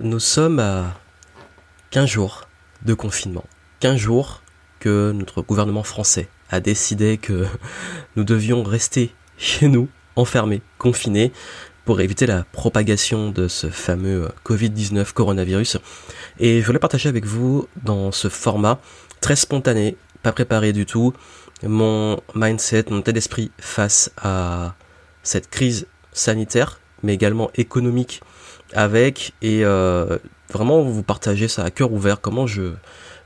Nous sommes à 15 jours de confinement. 15 jours que notre gouvernement français a décidé que nous devions rester chez nous, enfermés, confinés, pour éviter la propagation de ce fameux Covid-19 coronavirus. Et je voulais partager avec vous dans ce format très spontané, pas préparé du tout, mon mindset, mon état d'esprit face à cette crise sanitaire, mais également économique avec, et euh, vraiment vous partager ça à cœur ouvert, comment je,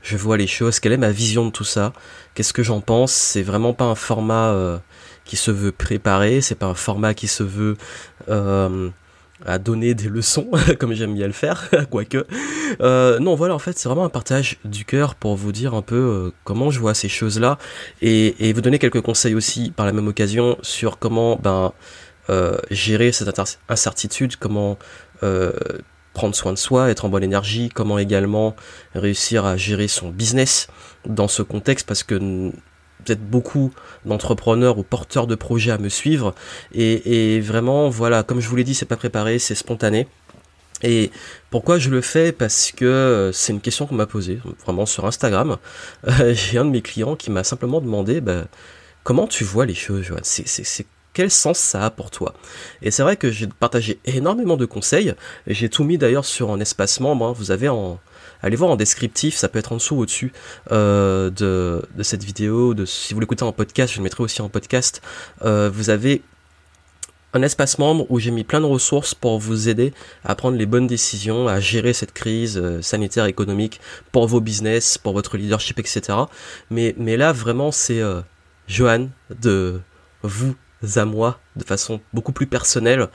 je vois les choses, quelle est ma vision de tout ça, qu'est-ce que j'en pense, c'est vraiment pas un format euh, qui se veut préparer, c'est pas un format qui se veut euh, à donner des leçons, comme j'aime bien le faire, quoique. Non, voilà, en fait, c'est vraiment un partage du cœur pour vous dire un peu comment je vois ces choses-là et, et, vous donner quelques conseils aussi par la même occasion sur comment ben gérer cette incertitude, comment euh, prendre soin de soi, être en bonne énergie, comment également réussir à gérer son business dans ce contexte parce que peut-être beaucoup d'entrepreneurs ou porteurs de projets à me suivre. Et, vraiment, voilà, comme je vous l'ai dit, c'est pas préparé, c'est spontané. Et pourquoi je le fais? Parce que euh, c'est une question qu'on m'a posée, vraiment sur Instagram. Euh, j'ai un de mes clients qui m'a simplement demandé bah, comment tu vois les choses, quel sens ça a pour toi Et c'est vrai que j'ai partagé énormément de conseils. J'ai tout mis d'ailleurs sur un espace membre. Vous avez en, allez voir en descriptif, ça peut être en dessous ou au-dessus euh, de, cette vidéo. De, si vous l'écoutez en podcast, je le mettrai aussi en podcast. Euh, vous avez un espace membre où j'ai mis plein de ressources pour vous aider à prendre les bonnes décisions, à gérer cette crise euh, sanitaire, économique, pour vos business, pour votre leadership, etc. Mais, mais là, vraiment, c'est Johan de vous à moi de façon beaucoup plus personnelle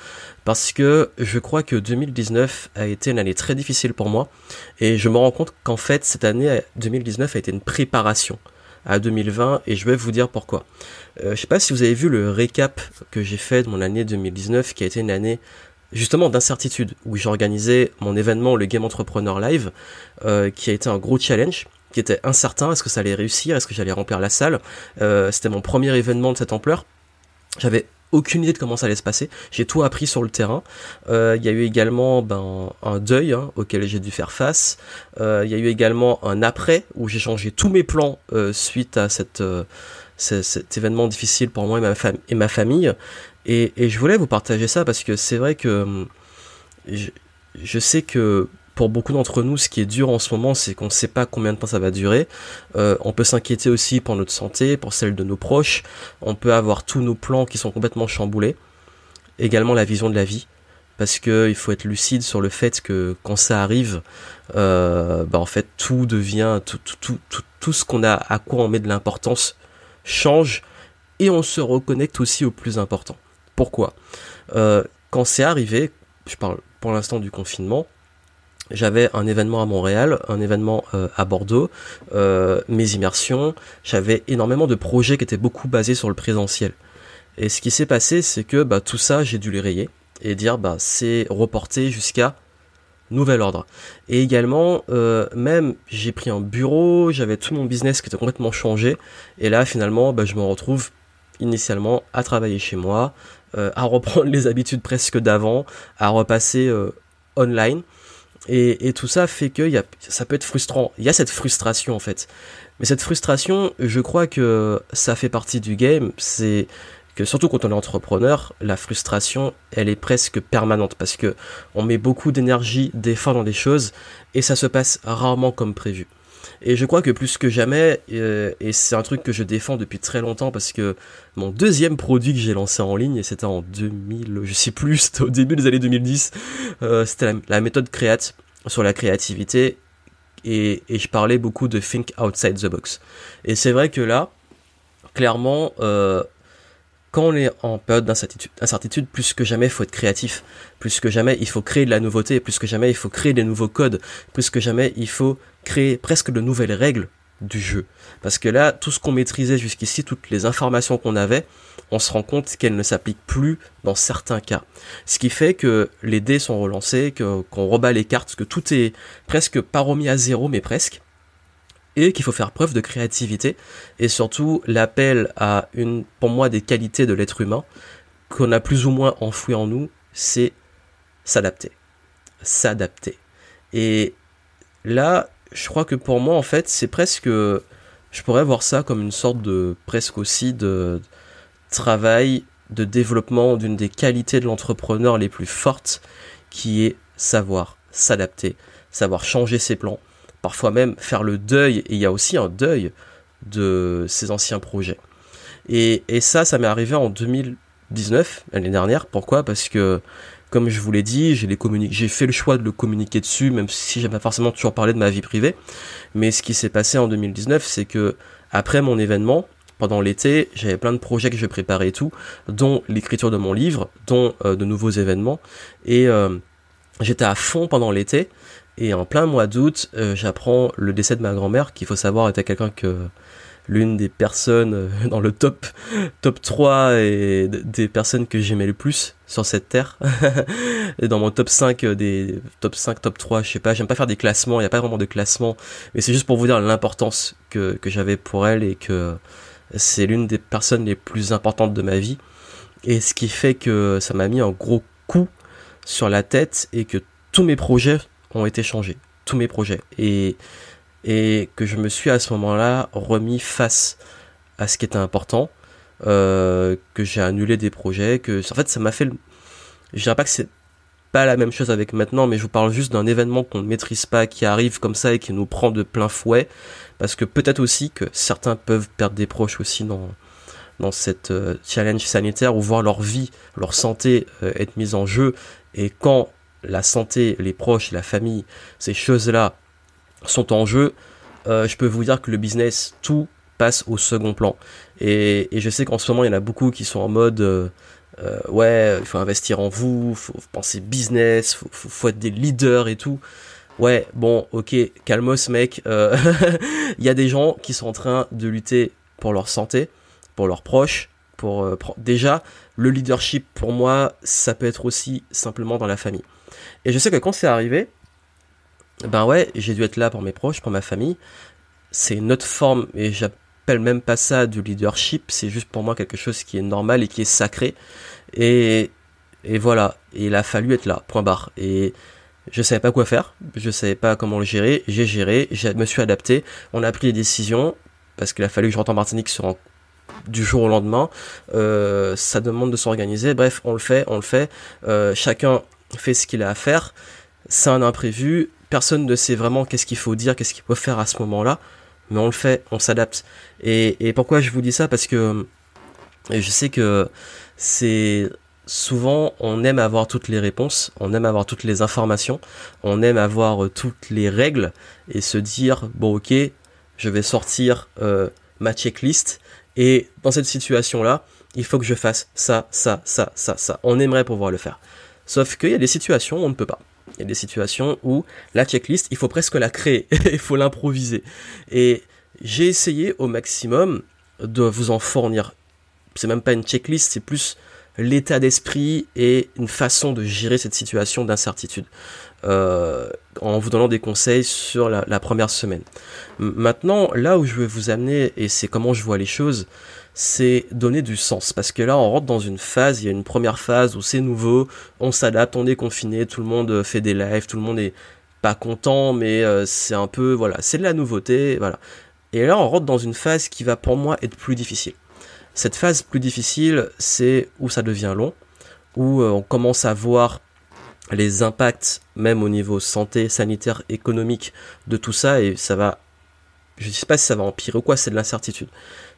parce que je crois que 2019 a été une année très difficile pour moi et je me rends compte qu'en fait cette année 2019 a été une préparation à 2020 et je vais vous dire pourquoi. Euh, je sais pas si vous avez vu le récap que j'ai fait de mon année 2019 qui a été une année justement d'incertitude où j'ai organisé mon événement le Game Entrepreneur Live euh, qui a été un gros challenge qui était incertain, est-ce que ça allait réussir, est-ce que j'allais remplir la salle? Euh, c'était mon premier événement de cette ampleur j'avais aucune idée de comment ça allait se passer. J'ai tout appris sur le terrain. Euh, il y a eu également ben, un deuil hein, auquel j'ai dû faire face. Euh, il y a eu également un après où j'ai changé tous mes plans euh, suite à cet événement difficile pour moi et ma, et ma famille. Et, je voulais vous partager ça parce que c'est vrai que hum, je sais que pour beaucoup d'entre nous, ce qui est dur en ce moment, c'est qu'on ne sait pas combien de temps ça va durer. Euh, on peut s'inquiéter aussi pour notre santé, pour celle de nos proches. On peut avoir tous nos plans qui sont complètement chamboulés. Également la vision de la vie, parce que il faut être lucide sur le fait que quand ça arrive, euh, bah en fait tout devient tout tout tout tout, ce qu'on a à quoi on met de l'importance change et on se reconnecte aussi au plus important. Pourquoi? Euh, Quand c'est arrivé, je parle pour l'instant du confinement, j'avais un événement à Montréal, un événement euh, à Bordeaux, euh, mes immersions, j'avais énormément de projets qui étaient beaucoup basés sur le présentiel. Et ce qui s'est passé, c'est que bah, tout ça, j'ai dû les rayer et dire bah c'est reporté jusqu'à nouvel ordre. Et également, euh, même j'ai pris un bureau, j'avais tout mon business qui était complètement changé, et là finalement, bah, je me retrouve initialement à travailler chez moi, à reprendre les habitudes presque d'avant, à repasser online. Et, tout ça fait que ça peut être frustrant. Il y a cette frustration en fait. Mais cette frustration, je crois que ça fait partie du game. C'est que surtout quand on est entrepreneur, la frustration, elle est presque permanente parce que on met beaucoup d'énergie, d'efforts dans des choses et ça se passe rarement comme prévu. Et je crois que plus que jamais, euh, et c'est un truc que je défends depuis très longtemps parce que mon deuxième produit que j'ai lancé en ligne, et c'était en 2000, je sais plus, c'était au début des années 2010, euh, c'était la, méthode Créate sur la créativité, et, et, je parlais beaucoup de think outside the box. Et c'est vrai que là, clairement, euh, quand on est en période d'incertitude, plus que jamais, il faut être créatif. Plus que jamais, il faut créer de la nouveauté. Plus que jamais, il faut créer des nouveaux codes. Plus que jamais, il faut créer presque de nouvelles règles du jeu. Parce que là, tout ce qu'on maîtrisait jusqu'ici, toutes les informations qu'on avait, on se rend compte qu'elles ne s'appliquent plus dans certains cas. Ce qui fait que les dés sont relancés, qu'on rebat les cartes, que tout est presque pas remis à zéro, mais presque et qu'il faut faire preuve de créativité et surtout l'appel à une pour moi des qualités de l'être humain qu'on a plus ou moins enfoui en nous c'est s'adapter s'adapter Et là, je crois que pour moi, en fait, c'est presque. Je pourrais voir ça comme une sorte de. presque aussi de travail de développement d'une des qualités de l'entrepreneur les plus fortes, qui est savoir s'adapter, savoir changer ses plans, parfois même faire le deuil, et il y a aussi un deuil de ses anciens projets. Et, et ça, ça m'est arrivé en 2019, l'année dernière. Pourquoi? Parce que, comme je vous l'ai dit, j'ai, les j'ai fait le choix de le communiquer dessus, même si j'ai pas forcément toujours parlé de ma vie privée. Mais ce qui s'est passé en 2019, c'est que, après mon événement, pendant l'été, j'avais plein de projets que je préparais et tout, dont l'écriture de mon livre, dont euh, de nouveaux événements. Et euh, j'étais à fond pendant l'été. Et en plein mois d'août, euh, j'apprends le décès de ma grand-mère, qu'il faut savoir était quelqu'un que l'une des personnes euh, dans le top top 3 et des personnes que j'aimais le plus sur cette terre. et dans mon top 5 euh, des top 5 top 3, je sais pas, j'aime pas faire des classements, il y a pas vraiment de classement, mais c'est juste pour vous dire l'importance que que j'avais pour elle et que c'est l'une des personnes les plus importantes de ma vie et ce qui fait que ça m'a mis un gros coup sur la tête et que tous mes projets ont été changés, tous mes projets. Et et que je me suis à ce moment-là remis face à ce qui était important, euh, que j'ai annulé des projets, que en fait ça m'a fait, je dirais pas que c'est pas la même chose avec maintenant, mais je vous parle juste d'un événement qu'on ne maîtrise pas, qui arrive comme ça et qui nous prend de plein fouet, parce que peut-être aussi que certains peuvent perdre des proches aussi dans dans cette euh, challenge sanitaire ou voir leur vie, leur santé euh, être mise en jeu, et quand la santé, les proches, la famille, ces choses-là sont en jeu, euh, je peux vous dire que le business, tout passe au second plan. Et, je sais qu'en ce moment, il y en a beaucoup qui sont en mode euh, euh, ouais, il faut investir en vous, faut penser business, faut, faut, être des leaders et tout. Ouais, bon, ok, calmos mec. Il y a des gens qui sont en train de lutter pour leur santé, pour leurs proches, pour déjà le leadership pour moi, ça peut être aussi simplement dans la famille. Et je sais que quand c'est arrivé, ben ouais, j'ai dû être là pour mes proches, pour ma famille. C'est une autre forme, et j'appelle même pas ça du leadership, c'est juste pour moi quelque chose qui est normal et qui est sacré. Et, et voilà, il a fallu être là, point barre. Et je savais pas quoi faire, je savais pas comment le gérer, j'ai géré, je me suis adapté, on a pris des décisions, parce qu'il a fallu que je rentre en Martinique du jour au lendemain. Euh, ça demande de s'organiser. Bref, on le fait, on le fait. Euh, chacun fait ce qu'il a à faire. C'est un imprévu personne ne sait vraiment qu'est-ce qu'il faut dire, qu'est-ce qu'il faut faire à ce moment-là, mais on le fait, on s'adapte. Et, pourquoi je vous dis ça? Parce que je sais que c'est souvent on aime avoir toutes les réponses, on aime avoir toutes les informations, on aime avoir toutes les règles et se dire bon ok, je vais sortir euh, ma checklist et dans cette situation-là, il faut que je fasse ça, ça, ça, ça, ça. On aimerait pouvoir le faire. Sauf qu'il y a des situations où on ne peut pas. Il y a des situations où la checklist, il faut presque la créer, il faut l'improviser. Et j'ai essayé au maximum de vous en fournir. C'est même pas une checklist, c'est plus l'état d'esprit et une façon de gérer cette situation d'incertitude. Euh, en vous donnant des conseils sur la, première semaine. Maintenant, là où je veux vous amener, et c'est comment je vois les choses, c'est donner du sens. Parce que là, on rentre dans une phase, il y a une première phase où c'est nouveau, on s'adapte, on est confiné, tout le monde euh, fait des lives, tout le monde est pas content, mais euh, c'est un peu, voilà, c'est de la nouveauté, voilà. Et là, on rentre dans une phase qui va pour moi être plus difficile. Cette phase plus difficile, c'est où ça devient long, où euh, on commence à voir les impacts, même au niveau santé, sanitaire, économique, de tout ça, et ça va je sais pas si ça va empirer ou quoi, c'est de l'incertitude.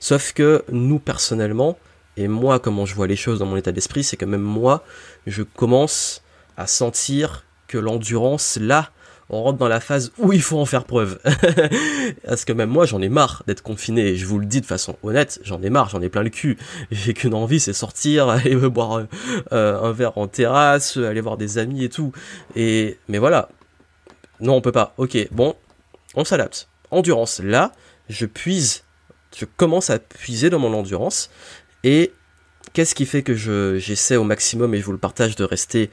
Sauf que nous, personnellement, et moi, comment je vois les choses dans mon état d'esprit, c'est que même moi, je commence à sentir que l'endurance, là, on rentre dans la phase où il faut en faire preuve. Parce que même moi, j'en ai marre d'être confiné. Et je vous le dis de façon honnête, j'en ai marre, j'en ai plein le cul. J'ai qu'une envie, c'est sortir, aller boire euh, un verre en terrasse, aller voir des amis et tout. Et mais voilà, non, on peut pas. Ok, bon, on s'adapte endurance. Là, je puise, je commence à puiser dans mon endurance. Et qu'est-ce qui fait que je, j'essaie au maximum, et je vous le partage, de rester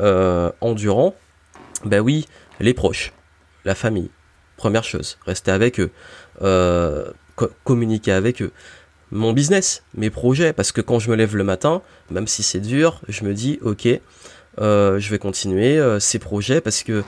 euh, endurant? Ben oui, les proches, la famille. Première chose, rester avec eux, euh, communiquer avec eux. Mon business, mes projets, parce que quand je me lève le matin, même si c'est dur, je me dis, ok, euh, je vais continuer ces projets parce que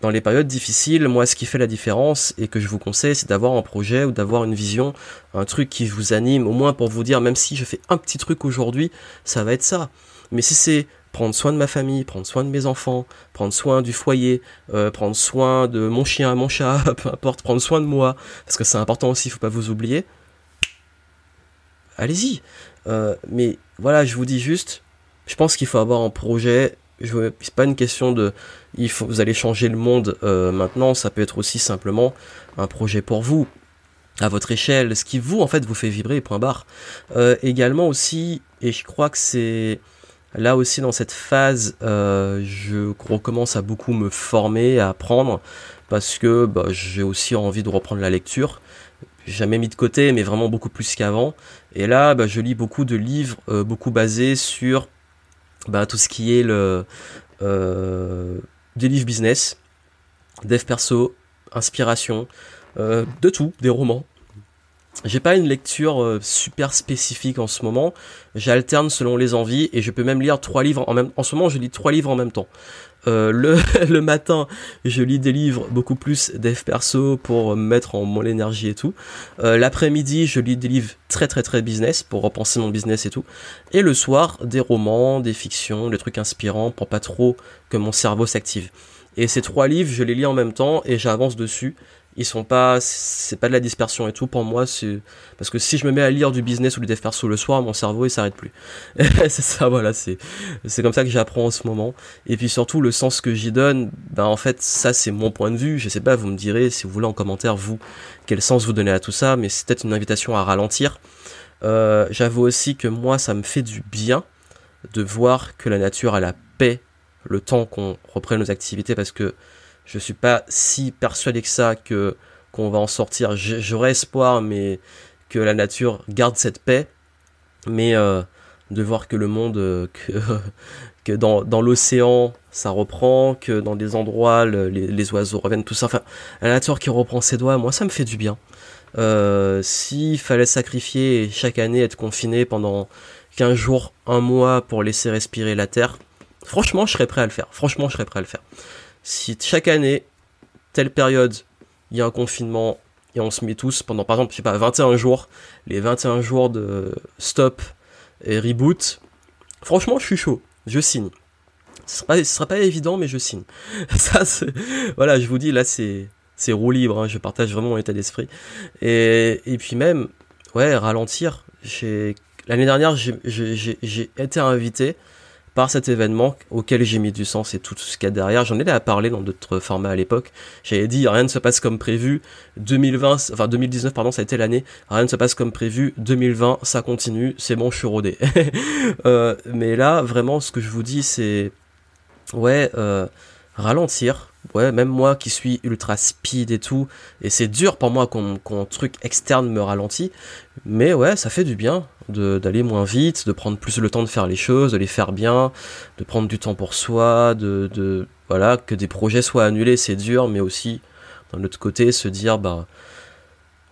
dans les périodes difficiles, moi, ce qui fait la différence et que je vous conseille, c'est d'avoir un projet ou d'avoir une vision, un truc qui vous anime, au moins pour vous dire, même si je fais un petit truc aujourd'hui, ça va être ça. Mais si c'est prendre soin de ma famille, prendre soin de mes enfants, prendre soin du foyer, euh, prendre soin de mon chien, mon chat, peu importe, prendre soin de moi, parce que c'est important aussi, il faut pas vous oublier. Allez-y. Euh, mais voilà, je vous dis juste, je pense qu'il faut avoir un projet. C'est pas une question de, vous allez changer le monde euh, maintenant. Ça peut être aussi simplement un projet pour vous, à votre échelle, ce qui vous en fait vous fait vibrer. Point barre. également aussi, et je crois que c'est Là aussi, dans cette phase, euh, je recommence à beaucoup me former, à apprendre, parce que bah, j'ai aussi envie de reprendre la lecture. Jamais mis de côté, mais vraiment beaucoup plus qu'avant. Et là, bah, je lis beaucoup de livres, euh, beaucoup basés sur bah, tout ce qui est le euh, des livres business, dev perso, inspiration, de tout, des romans, j'ai pas une lecture euh, super spécifique en ce moment. J'alterne selon les envies et je peux même lire trois livres en même. En ce moment, je lis trois livres en même temps. Euh, le, matin, je lis des livres beaucoup plus dev perso pour mettre en mon énergie et tout. Euh, l'après-midi, je lis des livres très très très business pour repenser mon business et tout. Et le soir, des romans, des fictions, des trucs inspirants pour pas trop que mon cerveau s'active. Et ces trois livres, je les lis en même temps et j'avance dessus ils sont pas c'est pas de la dispersion et tout. Pour moi c'est parce que si je me mets à lire du business ou du dev perso le soir mon cerveau il s'arrête plus. C'est ça voilà c'est c'est comme ça que j'apprends en ce moment. Et puis surtout le sens que j'y donne ben en fait ça c'est mon point de vue. Je sais pas vous me direz si vous voulez en commentaire vous quel sens vous donnez à tout ça mais c'est peut-être une invitation à ralentir. Euh, j'avoue aussi que moi ça me fait du bien de voir que la nature a la paix le temps qu'on reprenne nos activités parce que je suis pas si persuadé que ça qu'on va en sortir. J'aurais espoir, mais que la nature garde cette paix. Mais euh, de voir que le monde, euh, que, dans, l'océan, ça reprend, que dans des endroits, les, les, oiseaux reviennent, tout ça. Enfin, la nature qui reprend ses doigts, moi, ça me fait du bien. Euh, S'il fallait sacrifier chaque année, être confiné pendant 15 jours, un mois pour laisser respirer la terre, franchement, je serais prêt à le faire. Franchement, je serais prêt à le faire si chaque année, telle période, il y a un confinement et on se met tous pendant, par exemple, je sais pas, 21 jours, les 21 jours de stop et reboot, franchement, je suis chaud, je signe. Ce sera pas, sera pas évident, mais je signe. Ça, voilà, je vous dis, là, c'est, c'est roue libre, hein, je partage vraiment mon état d'esprit. Et, et puis même, ouais, ralentir. L'année dernière, j'ai été invité par cet événement auquel j'ai mis du sens et tout ce qu'il y a derrière. J'en ai à parler dans d'autres formats à l'époque. J'avais dit rien ne se passe comme prévu. 2020, enfin 2019 pardon, ça a été l'année. Rien ne se passe comme prévu. 2020, ça continue. C'est bon, je suis rodé. euh, mais là, vraiment, ce que je vous dis, c'est ouais, euh, ralentir. Ouais, même moi qui suis ultra speed et tout, et c'est dur pour moi quand, truc externe me ralentit, mais ouais, ça fait du bien d'aller moins vite, de prendre plus le temps de faire les choses, de les faire bien, de prendre du temps pour soi, de, de voilà, que des projets soient annulés, c'est dur, mais aussi d'un autre côté se dire bah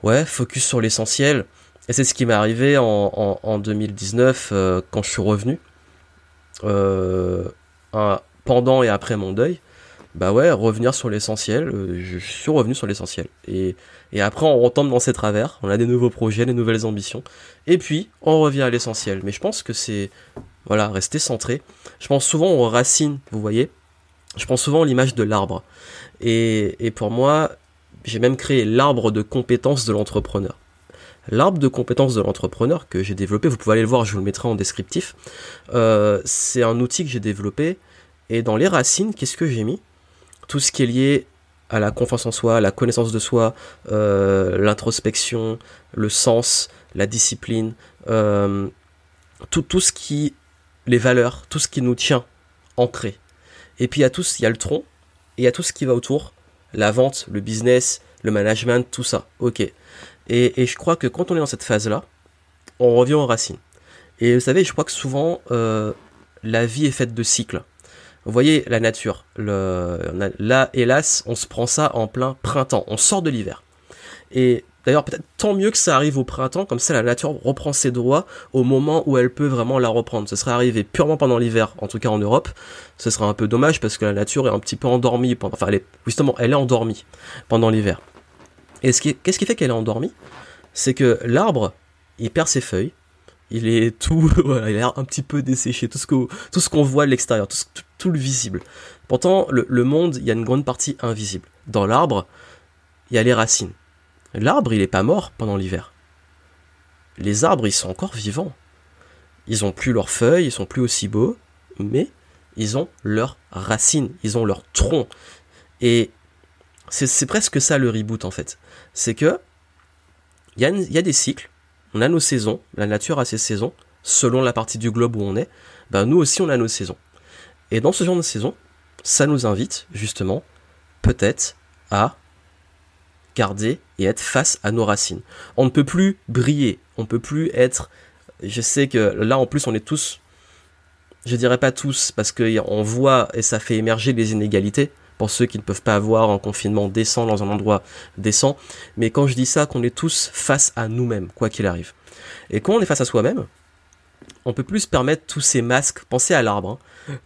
ouais, focus sur l'essentiel. Et c'est ce qui m'est arrivé en, en, 2019 euh, quand je suis revenu, euh, pendant et après mon deuil bah ouais, revenir sur l'essentiel. Euh, je suis revenu sur l'essentiel. Et, après, on retombe dans ses travers. On a des nouveaux projets, des nouvelles ambitions. Et puis, on revient à l'essentiel. Mais je pense que c'est, voilà, rester centré. Je pense souvent aux racines, vous voyez. Je pense souvent à l'image de l'arbre. Et, et pour moi, j'ai même créé l'arbre de compétences de l'entrepreneur. L'arbre de compétences de l'entrepreneur que j'ai développé, vous pouvez aller le voir, je vous le mettrai en descriptif. Euh, c'est un outil que j'ai développé. Et dans les racines, qu'est-ce que j'ai mis? Tout ce qui est lié à la confiance en soi, la connaissance de soi, euh, l'introspection, le sens, la discipline, euh, tout, tout ce qui, les valeurs, tout ce qui nous tient ancrés. Et puis il y a il y a le tronc, et il y a tout ce qui va autour, la vente, le business, le management, tout ça. Ok. Et, et je crois que quand on est dans cette phase-là, on revient aux racines. Et vous savez, je crois que souvent, euh, la vie est faite de cycles. Vous voyez la nature. Là, hélas, on se prend ça en plein printemps. On sort de l'hiver. Et D'ailleurs, peut-être tant mieux que ça arrive au printemps, comme ça la nature reprend ses droits au moment où elle peut vraiment la reprendre. Ce serait arrivé purement pendant l'hiver, en tout cas en Europe. Ce serait un peu dommage parce que la nature est un petit peu endormie. Pendant, enfin, justement, elle est endormie pendant l'hiver. Et ce qui, qu'est-ce qui fait qu'elle est endormie? C'est que l'arbre, il perd ses feuilles, il est tout, voilà, il a l'air un petit peu desséché, tout ce que, tout ce qu'on voit de l'extérieur, tout, le visible. Pourtant, le, monde, il y a une grande partie invisible. Dans l'arbre, il y a les racines. L'arbre, il est pas mort pendant l'hiver. Les arbres, ils sont encore vivants. Ils ont plus leurs feuilles, ils sont plus aussi beaux, mais ils ont leurs racines, ils ont leur tronc. Et c'est presque ça le reboot en fait. C'est que il y, y, a des cycles, on a nos saisons, la nature a ses saisons, selon la partie du globe où on est, ben nous aussi on a nos saisons. Et dans ce genre de saison, ça nous invite justement peut-être à garder et être face à nos racines. On ne peut plus briller, on ne peut plus être... Je sais que là en plus on est tous, je dirais pas tous, parce qu'on voit et ça fait émerger les inégalités pour ceux qui ne peuvent pas avoir un confinement décent dans un endroit décent. Mais quand je dis ça, qu'on est tous face à nous-mêmes, quoi qu'il arrive. Et quand on est face à soi-même, on peut plus se permettre tous ces masques. Pensez à l'arbre, hein.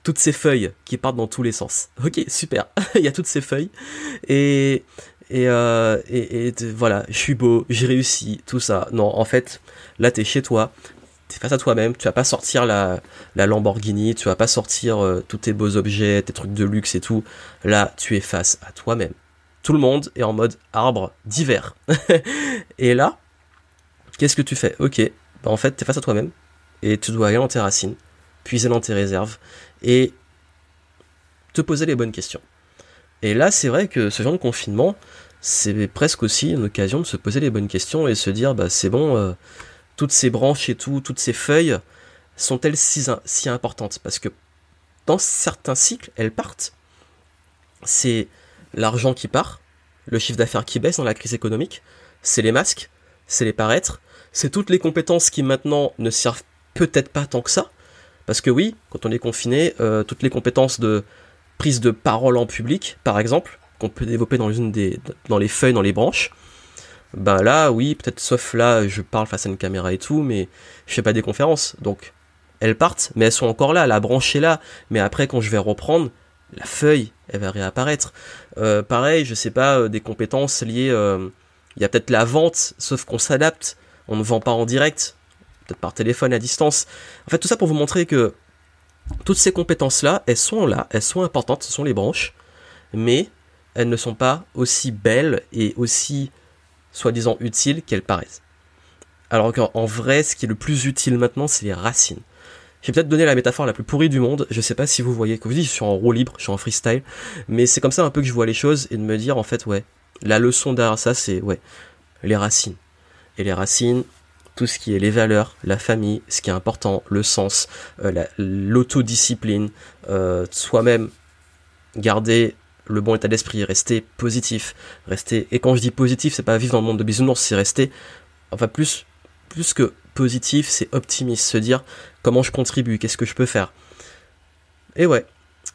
Toutes ces feuilles qui partent dans tous les sens. Ok, super. Il y a toutes ces feuilles et et, euh, et, voilà, je suis beau, j'ai réussi, tout ça. Non, en fait, là, t'es chez toi, t'es face à toi-même, tu vas pas sortir la, la Lamborghini, tu vas pas sortir euh, tous tes beaux objets, tes trucs de luxe et tout. Là, tu es face à toi-même. Tout le monde est en mode arbre d'hiver. et là, qu'est-ce que tu fais? Ok, bah en fait, t'es face à toi-même et tu dois aller dans tes racines, puiser dans tes réserves et te poser les bonnes questions. Et là, c'est vrai que ce genre de confinement, c'est presque aussi une occasion de se poser les bonnes questions et se dire, bah c'est bon, euh, toutes ces branches et tout, toutes ces feuilles, sont-elles si, si importantes? Parce que dans certains cycles, elles partent. C'est l'argent qui part, le chiffre d'affaires qui baisse dans la crise économique, c'est les masques, c'est les paraîtres, c'est toutes les compétences qui maintenant ne servent peut-être pas tant que ça. Parce que oui, quand on est confiné, euh, toutes les compétences de prise de parole en public, par exemple, qu'on peut développer dans, une des, dans les feuilles, dans les branches, ben là, oui, peut-être sauf là, je parle face à une caméra et tout, mais je fais pas des conférences. Donc, elles partent, mais elles sont encore là, la branche est là. Mais après, quand je vais reprendre, la feuille, elle va réapparaître. Euh, pareil, je sais pas, euh, des compétences liées. Il y a peut-être la vente, sauf qu'on s'adapte. On ne vend pas en direct, peut-être par téléphone à distance. En fait, tout ça pour vous montrer que toutes ces compétences-là, elles sont là, elles sont importantes, ce sont les branches, mais elles ne sont pas aussi belles et aussi soi-disant utiles qu'elles paraissent. Alors qu'en vrai, ce qui est le plus utile maintenant, c'est les racines. J'ai peut-être donné la métaphore la plus pourrie du monde, je sais pas si vous voyez, que vous dites, je suis en roue libre, je suis en freestyle, mais c'est comme ça un peu que je vois les choses et de me dire en fait, ouais, la leçon derrière ça, c'est, ouais, les racines. Et les racines, tout ce qui est les valeurs, la famille, ce qui est important, le sens, euh, l'autodiscipline, euh, soi-même garder le bon état d'esprit, rester positif, rester et quand je dis positif, c'est pas vivre dans le monde de bisounours, c'est rester enfin plus plus que positif, c'est optimiste, se dire comment je contribue, qu'est-ce que je peux faire. Et ouais,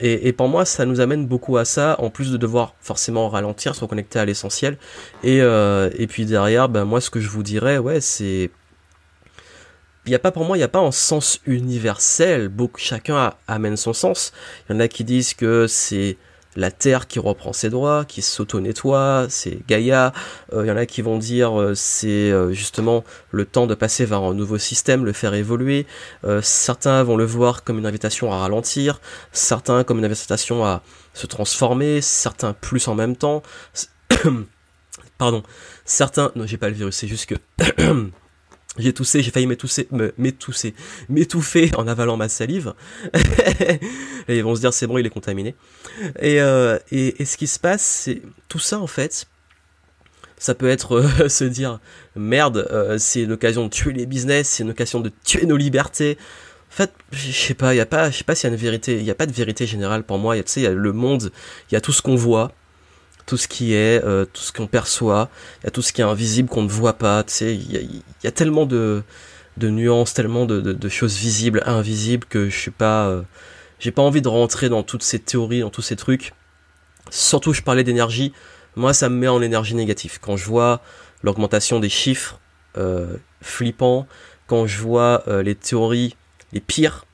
et, pour moi, ça nous amène beaucoup à ça, en plus de devoir forcément ralentir, se reconnecter à l'essentiel. Et, euh, et puis derrière, ben moi, ce que je vous dirais, ouais, c'est il y a pas pour moi, il n'y a pas un sens universel. Beaucoup, chacun amène son sens. Il y en a qui disent que c'est la Terre qui reprend ses droits, qui s'auto-nettoie, c'est Gaïa. Euh, il y en a qui vont dire euh, c'est euh, justement le temps de passer vers un nouveau système, le faire évoluer. certains vont le voir comme une invitation à ralentir, certains comme une invitation à se transformer, certains plus en même temps. Pardon. Certains, non j'ai pas le virus, c'est juste que J'ai toussé, j'ai failli m'étousser, m'étousser, m'étouffer en avalant ma salive. et ils vont se dire c'est bon, il est contaminé. Et, euh, et, et, ce qui se passe, c'est tout ça en fait. Ça peut être euh, se dire merde, euh, c'est une occasion de tuer les business, c'est une occasion de tuer nos libertés. En fait, je sais pas, y a pas, je sais pas s'il y a une vérité, il y a pas de vérité générale pour moi. Tu sais, il y a le monde, il y a tout ce qu'on voit tout ce qui est, euh, tout ce qu'on perçoit, il y a tout ce qui est invisible qu'on ne voit pas, tu sais, il y a, tellement de, de nuances, tellement de, de, choses visibles, invisibles que je suis pas, euh, j'ai pas envie de rentrer dans toutes ces théories, dans tous ces trucs. Surtout, je parlais d'énergie, moi ça me met en énergie négative. Quand je vois l'augmentation des chiffres euh, flippants, quand je vois euh, les théories les pires,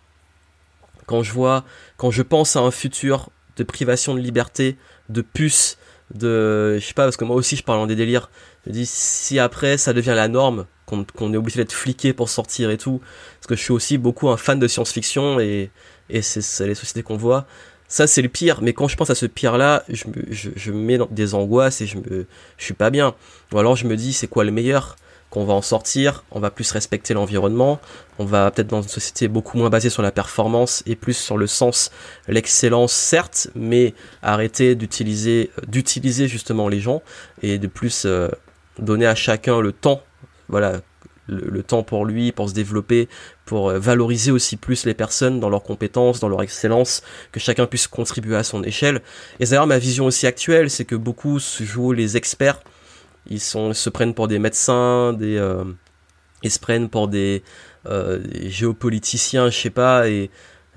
quand je vois, quand je pense à un futur de privation de liberté, de puces, de, je sais pas, parce que moi aussi je parle en des délires. Je dis si après ça devient la norme, qu'on est obligé d'être fliqué pour sortir et tout, parce que je suis aussi beaucoup un fan de science-fiction et, et c'est les sociétés qu'on voit. Ça c'est le pire, mais quand je pense à ce pire-là, je me, je mets dans des angoisses et je me, je suis pas bien. Ou alors je me dis c'est quoi le meilleur? Qu'on va en sortir, on va plus respecter l'environnement, on va peut-être dans une société beaucoup moins basée sur la performance et plus sur le sens, l'excellence certes, mais arrêter d'utiliser d'utiliser justement les gens et de plus euh, donner à chacun le temps, voilà, le, temps pour lui, pour se développer, pour euh, valoriser aussi plus les personnes dans leurs compétences, dans leur excellence, que chacun puisse contribuer à son échelle. Et d'ailleurs ma vision aussi actuelle, c'est que beaucoup se jouent les experts ils, se prennent pour des médecins, des, euh, ils se prennent pour des, euh, géopoliticiens, je sais pas. Et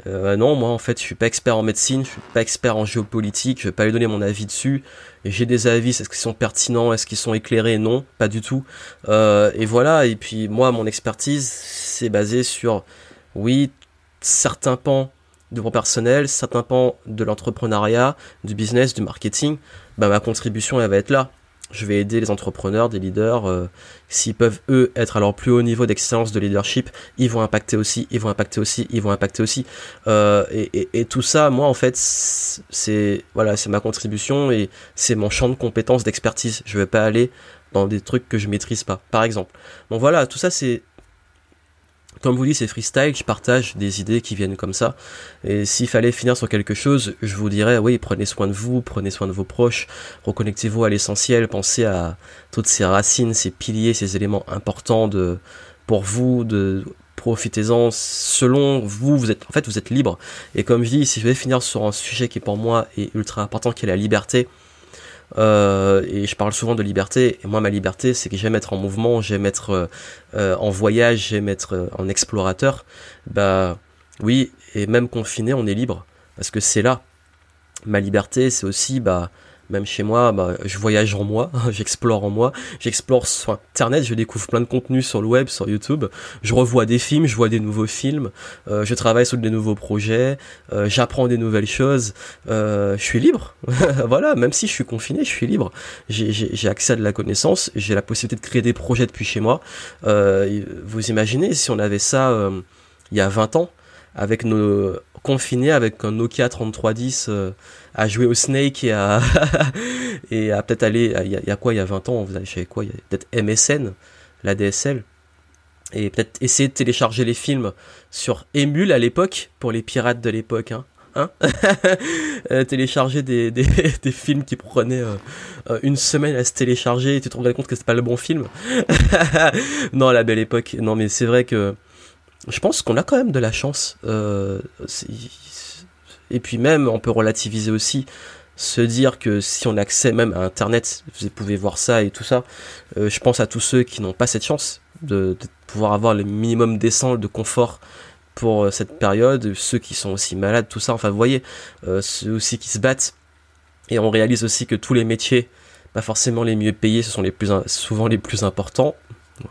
euh, non, moi en fait, je suis pas expert en médecine, je suis pas expert en géopolitique, je vais pas lui donner mon avis dessus. J'ai des avis, est-ce qu'ils sont pertinents, est-ce qu'ils sont éclairés Non, pas du tout. et voilà. Et puis moi, mon expertise, c'est basé sur, oui, certains pans de mon personnel, certains pans de l'entrepreneuriat, du business, du marketing. Bah ma contribution, elle va être là je vais aider les entrepreneurs, des leaders, euh, s'ils peuvent eux être à leur plus haut niveau d'excellence de leadership, ils vont impacter aussi, ils vont impacter aussi, ils vont impacter aussi. Euh, et, tout ça, moi en fait, c'est voilà, c'est ma contribution et c'est mon champ de compétences, d'expertise. Je vais pas aller dans des trucs que je maîtrise pas, par exemple. Bon voilà, tout ça c'est comme vous dit, c'est freestyle, je partage des idées qui viennent comme ça. Et s'il fallait finir sur quelque chose, je vous dirais, oui, prenez soin de vous, prenez soin de vos proches, reconnectez-vous à l'essentiel, pensez à toutes ces racines, ces piliers, ces éléments importants de, pour vous, de, profitez-en selon vous, vous êtes, en fait, vous êtes libre. Et comme je dis, si je vais finir sur un sujet qui pour moi est ultra important, qui est la liberté, euh, et je parle souvent de liberté. Et moi, ma liberté, c'est que j'aime être en mouvement, j'aime être euh, euh, en voyage, j'aime être en explorateur. Bah oui, et même confiné, on est libre parce que c'est là. Ma liberté, c'est aussi bah même chez moi, bah, je voyage en moi, j'explore en moi, j'explore sur Internet, je découvre plein de contenus sur le web, sur YouTube, je revois des films, je vois des nouveaux films, euh, je travaille sur des nouveaux projets, euh, j'apprends des nouvelles choses, euh, je suis libre, voilà, même si je suis confiné, je suis libre, j'ai accès à de la connaissance, j'ai la possibilité de créer des projets depuis chez moi. vous imaginez si on avait ça il y a 20 ans, avec nos confinés, avec un Nokia 3310 à jouer au Snake et à, et à peut-être aller, il y, a quoi, il y a 20 ans, vous avez quoi, il y a peut-être MSN, la DSL, et peut-être essayer de télécharger les films sur Emule à l'époque, pour les pirates de l'époque, hein. Hein euh, télécharger des, des, des, films qui prenaient euh, une semaine à se télécharger et tu te rends compte que c'est pas le bon film. non, la belle époque. Non, mais c'est vrai que je pense qu'on a quand même de la chance. Euh, et puis même, on peut relativiser aussi, se dire que si on a accès même à Internet, vous pouvez voir ça et tout ça, euh, je pense à tous ceux qui n'ont pas cette chance de, pouvoir avoir le minimum décent de confort pour euh, cette période, ceux qui sont aussi malades, tout ça, enfin vous voyez, euh, ceux aussi qui se battent. Et on réalise aussi que tous les métiers, pas forcément les mieux payés, ce sont les plus souvent les plus importants.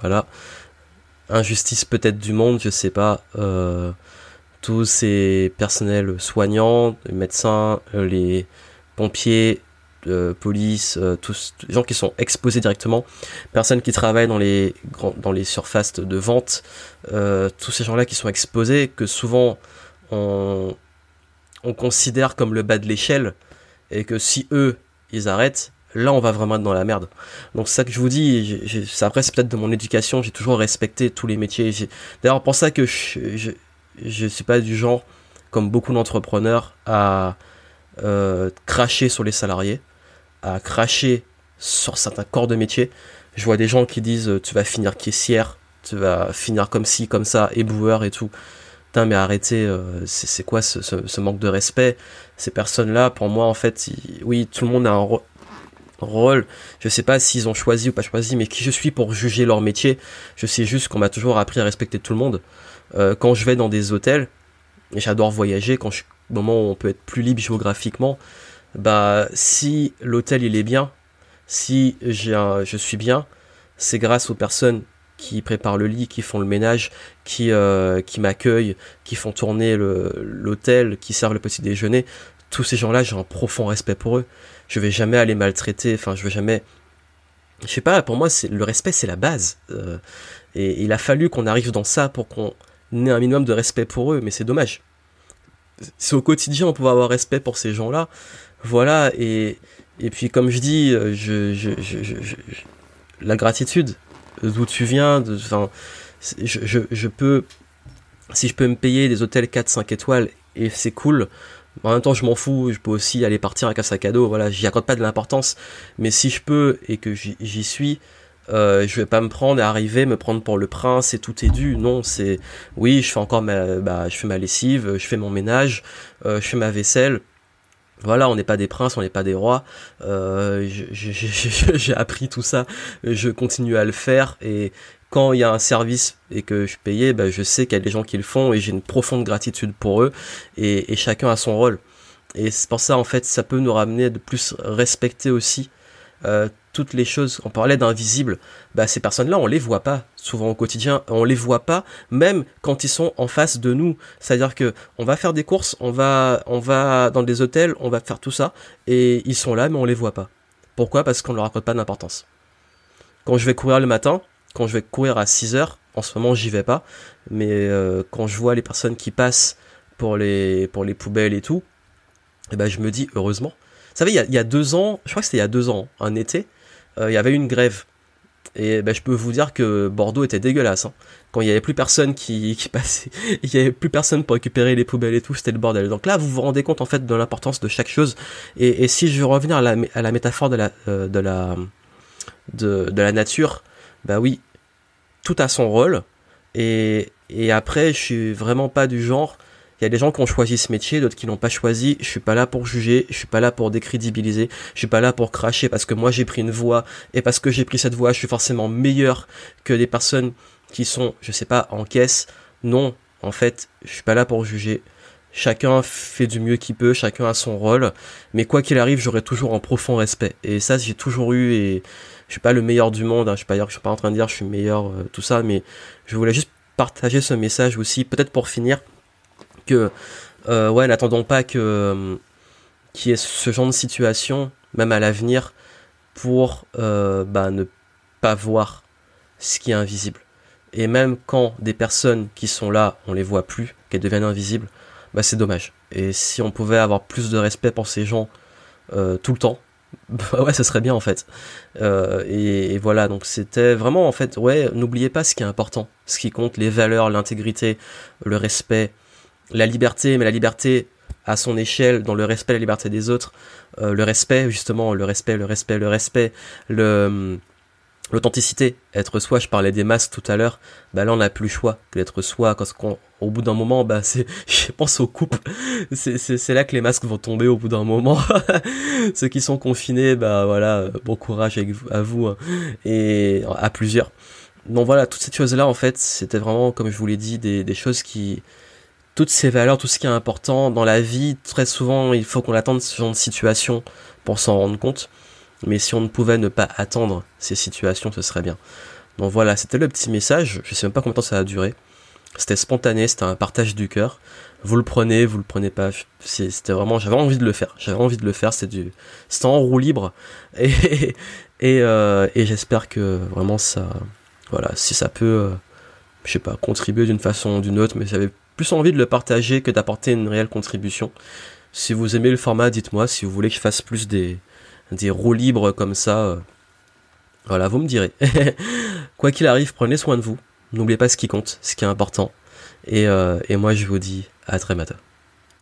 Voilà. Injustice peut-être du monde, je sais pas. Euh, tous ces personnels soignants, les médecins, euh, les pompiers, euh, police, euh, tous les gens qui sont exposés directement, personnes qui travaillent dans les dans les surfaces de vente, tous ces gens-là qui sont exposés, que souvent on, on considère comme le bas de l'échelle, et que si eux ils arrêtent, là on va vraiment être dans la merde. Donc c'est ça que je vous dis, après c'est peut-être de mon éducation, j'ai toujours respecté tous les métiers. D'ailleurs pour ça que je suis pas du genre, comme beaucoup d'entrepreneurs, à euh, cracher sur les salariés, à cracher sur certains corps de métier. Je vois des gens qui disent euh, tu vas finir caissière, tu vas finir comme ci, comme ça, éboueur et tout. Putain, mais arrêtez, euh, c'est quoi ce, manque de respect? Ces personnes-là, pour moi, en fait, oui, tout le monde a un rôle. Je sais pas s'ils ont choisi ou pas choisi, mais qui je suis pour juger leur métier. Je sais juste qu'on m'a toujours appris à respecter tout le monde. Euh, quand je vais dans des hôtels, et j'adore voyager, quand je, au moment où on peut être plus libre géographiquement, bah si l'hôtel il est bien, si j'ai je suis bien, c'est grâce aux personnes qui préparent le lit, qui font le ménage, qui, euh, qui m'accueillent, qui font tourner l'hôtel, qui servent le petit déjeuner. Tous ces gens-là, j'ai un profond respect pour eux. Je vais jamais aller maltraiter, enfin, je vais jamais. Je sais pas, pour moi, c'est le respect, c'est la base. Euh, et il a fallu qu'on arrive dans ça pour qu'on ait un minimum de respect pour eux, mais c'est dommage. Si au quotidien on pouvait avoir respect pour ces gens-là, voilà, et, et puis comme je dis, euh, la gratitude, d'où tu viens, je, peux, si je peux me payer des hôtels 4-5 étoiles, et c'est cool, en même temps, je m'en fous, je peux aussi aller partir avec un sac à dos, voilà, j'y accorde pas de l'importance, mais si je peux et que j'y suis, euh, je vais pas me prendre et arriver, me prendre pour le prince et tout est dû. Non, c'est oui, je fais encore ma, bah, je fais ma lessive, je fais mon ménage, euh, je fais ma vaisselle. Voilà, on n'est pas des princes, on n'est pas des rois. Euh, j'ai appris tout ça, je continue à le faire et quand il y a un service et que je payais, bah, je sais qu'il y a des gens qui le font et j'ai une profonde gratitude pour eux et, chacun a son rôle. Et c'est pour ça en fait, ça peut nous ramener de plus respecter aussi euh, toutes les choses, on parlait d'invisibles, bah, ces personnes-là, on les voit pas souvent au quotidien, on les voit pas même quand ils sont en face de nous. C'est-à-dire que on va faire des courses, on va, on va dans des hôtels, on va faire tout ça, et ils sont là, mais on les voit pas. Pourquoi? Parce qu'on leur accorde pas d'importance. Quand je vais courir le matin, quand je vais courir à 6 heures, en ce moment j'y vais pas, mais euh, quand je vois les personnes qui passent pour les, pour les poubelles et tout, et eh ben je me dis heureusement. Vous savez, il y a, deux ans, je crois que c'était il y a deux ans, un été, euh, il y avait une grève. Et ben, je peux vous dire que Bordeaux était dégueulasse. Hein. Quand il y avait plus personne qui, passait, il y avait plus personne pour récupérer les poubelles et tout, c'était le bordel. Donc là, vous vous rendez compte en fait de l'importance de chaque chose. Et, si je veux revenir à la, à la métaphore de la, euh, de la, de, la nature, bah oui, tout a son rôle. Et, et après, je suis vraiment pas du genre il y a des gens qui ont choisi ce métier, d'autres qui l'ont pas choisi. Je suis pas là pour juger, je suis pas là pour décrédibiliser, je suis pas là pour cracher parce que moi j'ai pris une voie et parce que j'ai pris cette voie, je suis forcément meilleur que des personnes qui sont, je sais pas, en caisse. Non, en fait, je suis pas là pour juger. Chacun fait du mieux qu'il peut, chacun a son rôle, mais quoi qu'il arrive, j'aurai toujours un profond respect. Et ça, j'ai toujours eu, et je suis pas le meilleur du monde, hein. je suis pas, je suis pas en train de dire je suis meilleur, euh, tout ça, mais je voulais juste partager ce message aussi, peut-être pour finir, que euh, ouais, n'attendons pas que euh, qu'il y ait ce genre de situation, même à l'avenir, pour bah, ne pas voir ce qui est invisible. Et même quand des personnes qui sont là, on les voit plus, qu'elles deviennent invisibles, bah c'est dommage. Et si on pouvait avoir plus de respect pour ces gens tout le temps, bah ouais, ça serait bien en fait. et, et, voilà, donc c'était vraiment en fait, ouais, n'oubliez pas ce qui est important, ce qui compte, les valeurs, l'intégrité, le respect, la liberté, mais la liberté à son échelle, dans le respect, la liberté des autres, euh, le respect, justement, le respect, le respect, le respect, le hum, l'authenticité, être soi. Je parlais des masques tout à l'heure. Bah là, on n'a plus le choix que d'être soi. Parce qu'au bout d'un moment, bah c'est, je pense aux couples. C'est, là que les masques vont tomber au bout d'un moment. Ceux qui sont confinés, bah voilà, bon courage à vous hein. et à plusieurs. Donc voilà, toutes ces choses-là, en fait, c'était vraiment, comme je vous l'ai dit, des, des choses qui, toutes ces valeurs, tout ce qui est important dans la vie, très souvent il faut qu'on attende ce genre de situation pour s'en rendre compte. Mais si on ne pouvait ne pas attendre ces situations, ce serait bien. Donc voilà, c'était le petit message. Je sais même pas combien de temps ça a duré. C'était spontané, c'était un partage du cœur. Vous le prenez, vous le prenez pas. C'était vraiment, j'avais envie de le faire. J'avais envie de le faire. C'était du, c'était en roue libre. Et et, euh, et j'espère que vraiment ça, voilà, si ça peut, euh, je sais pas, contribuer d'une façon ou d'une autre, mais j'avais plus envie de le partager que d'apporter une réelle contribution. Si vous aimez le format, dites-moi. Si vous voulez que je fasse plus des, des roues libres comme ça, euh, voilà, vous me direz. Quoi qu'il arrive, prenez soin de vous. N'oubliez pas ce qui compte, ce qui est important. Et, euh, et moi, je vous dis à très bientôt.